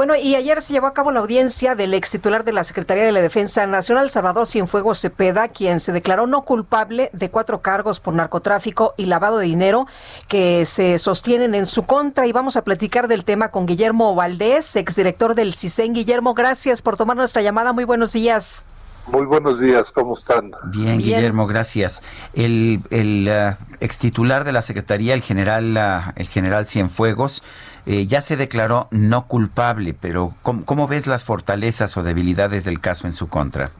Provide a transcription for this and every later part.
Bueno, y ayer se llevó a cabo la audiencia del ex titular de la Secretaría de la Defensa Nacional, Salvador Cienfuegos Cepeda, quien se declaró no culpable de cuatro cargos por narcotráfico y lavado de dinero que se sostienen en su contra. Y vamos a platicar del tema con Guillermo Valdés, exdirector del CISEN. Guillermo, gracias por tomar nuestra llamada. Muy buenos días. Muy buenos días, ¿cómo están? Bien, Guillermo, gracias. El, el uh, ex titular de la Secretaría, el general, uh, el general Cienfuegos, eh, ya se declaró no culpable, pero ¿cómo, ¿cómo, ves las fortalezas o debilidades del caso en su contra?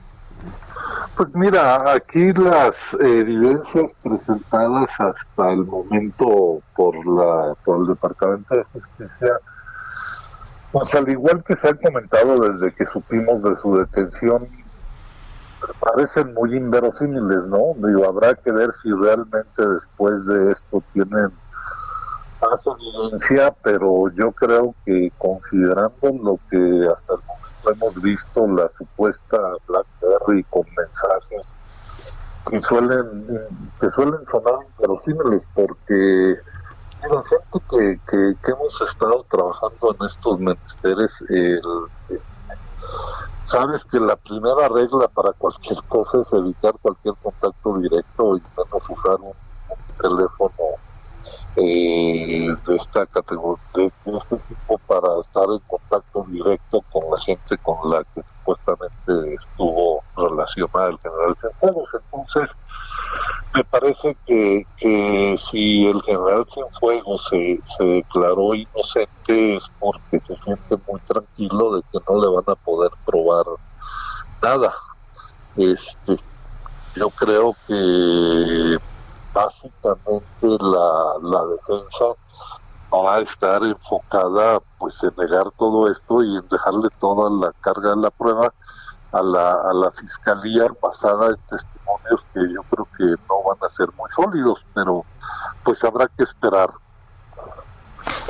Pues mira, aquí las evidencias presentadas hasta el momento por, la, por el Departamento de Justicia, pues al igual que se ha comentado desde que supimos de su detención, parecen muy inverosímiles, ¿no? Digo, habrá que ver si realmente después de esto tienen más evidencia, pero yo creo que considerando lo que hasta el momento hemos visto, la supuesta BlackBerry con mensajes que suelen que suelen sonar inverosímiles porque mira, gente que, que, que, hemos estado trabajando en estos menesteres sabes que la primera regla para cualquier cosa es evitar cualquier contacto directo y menos usar un, un teléfono eh, de esta categoría, de, este tipo para estar en contacto directo con la gente con la que supuestamente estuvo relacionada el general Cienfuegos. Entonces, me parece que, que si el general Cienfuegos se, se declaró inocente es porque se siente muy tranquilo de que no le van a poder probar nada. Este, yo creo que básicamente la, la defensa va a estar enfocada pues en negar todo esto y en dejarle toda la carga de la prueba a la, a la fiscalía basada en testimonios que yo creo que no van a ser muy sólidos, pero pues habrá que esperar.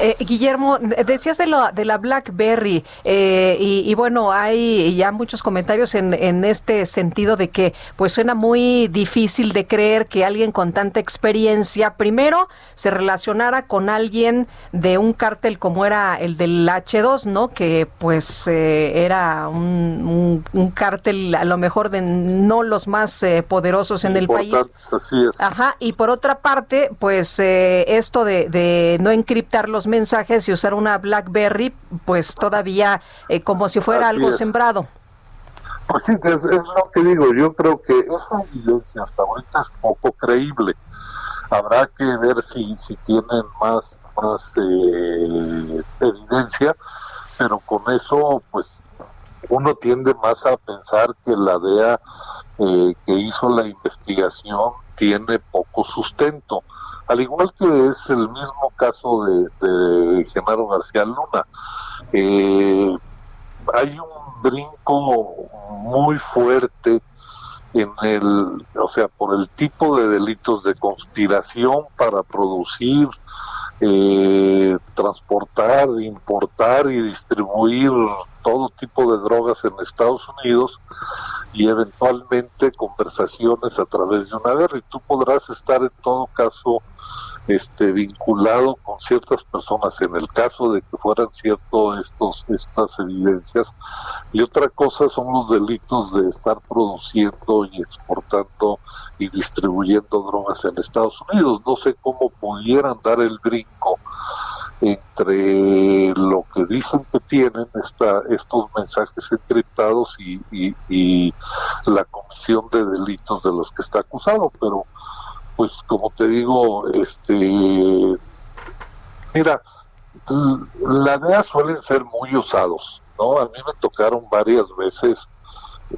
Eh, Guillermo, decías de, lo, de la BlackBerry eh, y, y, bueno, hay ya muchos comentarios en, en, este sentido de que pues suena muy difícil de creer que alguien con tanta experiencia primero se relacionara con alguien de un cártel como era el del H2, ¿no? Que pues eh, era un, un, un, cártel a lo mejor de no los más eh, poderosos en el país. Así es. Ajá, y por otra parte, pues eh, esto de, de no encriptar los mensajes y usar una BlackBerry, pues todavía eh, como si fuera Así algo es. sembrado. Pues sí, es, es, lo que digo. Yo creo que esa evidencia hasta ahorita es poco creíble. Habrá que ver si, si tienen más, más eh, evidencia, pero con eso, pues uno tiende más a pensar que la DEA eh, que hizo la investigación tiene poco sustento al igual que es el mismo caso de, Genaro García Luna. Eh, hay un brinco muy fuerte en el, o sea, por el tipo de delitos de conspiración para producir, eh, transportar, importar y distribuir todo tipo de drogas en Estados Unidos y eventualmente conversaciones a través de una guerra y tú podrás estar en todo caso este vinculado con ciertas personas. En el caso de que fueran cierto estos estas evidencias y otra cosa son los delitos de estar produciendo y exportando y distribuyendo drogas en Estados Unidos. No sé cómo pudieran dar el brinco entre lo que dicen que tienen esta, estos mensajes encriptados y, la comisión de delitos de los que está acusado pero pues como te digo, este, mira, la DEA suelen ser muy usados, ¿no? A mí me tocaron varias veces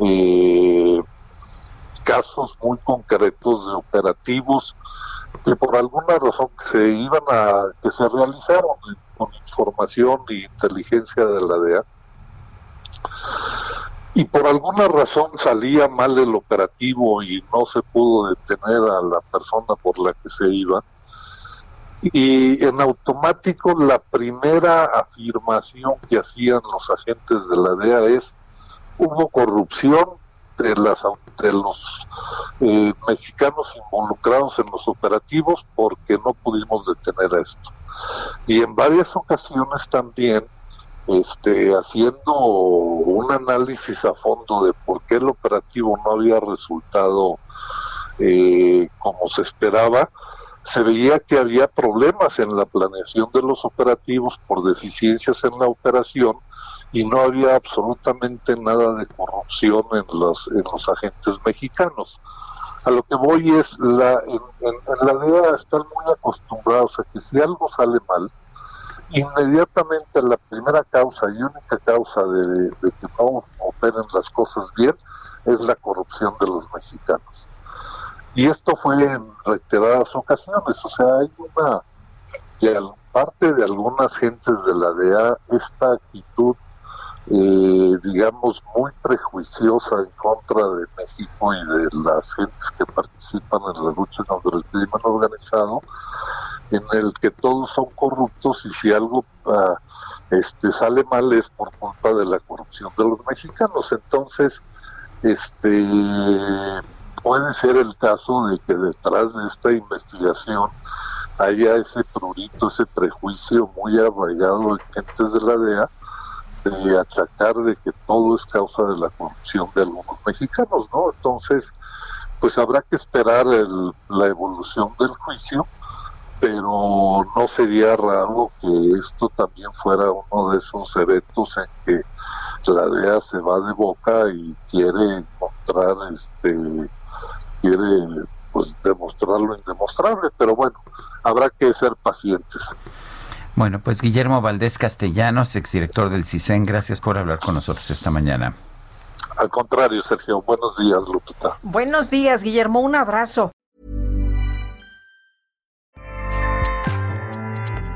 eh, casos muy concretos de operativos que por alguna razón se iban a, que se realizaron con información e inteligencia de la DEA, y por alguna razón salía mal el operativo y no se pudo detener a la persona por la que se iba. Y en automático la primera afirmación que hacían los agentes de la DEA es hubo corrupción de, las, los eh, mexicanos involucrados en los operativos porque no pudimos detener esto. Y en varias ocasiones también este, haciendo un análisis a fondo de por qué el operativo no había resultado eh, como se esperaba, se veía que había problemas en la planeación de los operativos por deficiencias en la operación y no había absolutamente nada de corrupción en los, en los agentes mexicanos. A lo que voy es, la, en, en la DEA están muy acostumbrados a que si algo sale mal, inmediatamente la primera causa y única causa de, que no operen las cosas bien es la corrupción de los mexicanos. Y esto fue en reiteradas ocasiones, o sea, hay una, de parte de algunas gentes de la DEA, esta actitud, eh, digamos, muy prejuiciosa en contra de México y de las gentes que participan en la lucha contra el crimen organizado, en el que todos son corruptos y si algo ah, este sale mal es por culpa de la corrupción de los mexicanos. Entonces, este puede ser el caso de que detrás de esta investigación haya ese prurito, ese prejuicio muy arraigado en gentes de la DEA de achacar de que todo es causa de la corrupción de algunos mexicanos, ¿no? Entonces, pues habrá que esperar la evolución del juicio pero no sería raro que esto también fuera uno de esos eventos en que la DEA se va de boca y quiere encontrar, este, quiere pues demostrar lo indemostrable, pero bueno, habrá que ser pacientes. Bueno, pues Guillermo Valdés Castellanos, exdirector del CISEN, gracias por hablar con nosotros esta mañana. Al contrario, Sergio, buenos días, Lupita. Buenos días, Guillermo, un abrazo.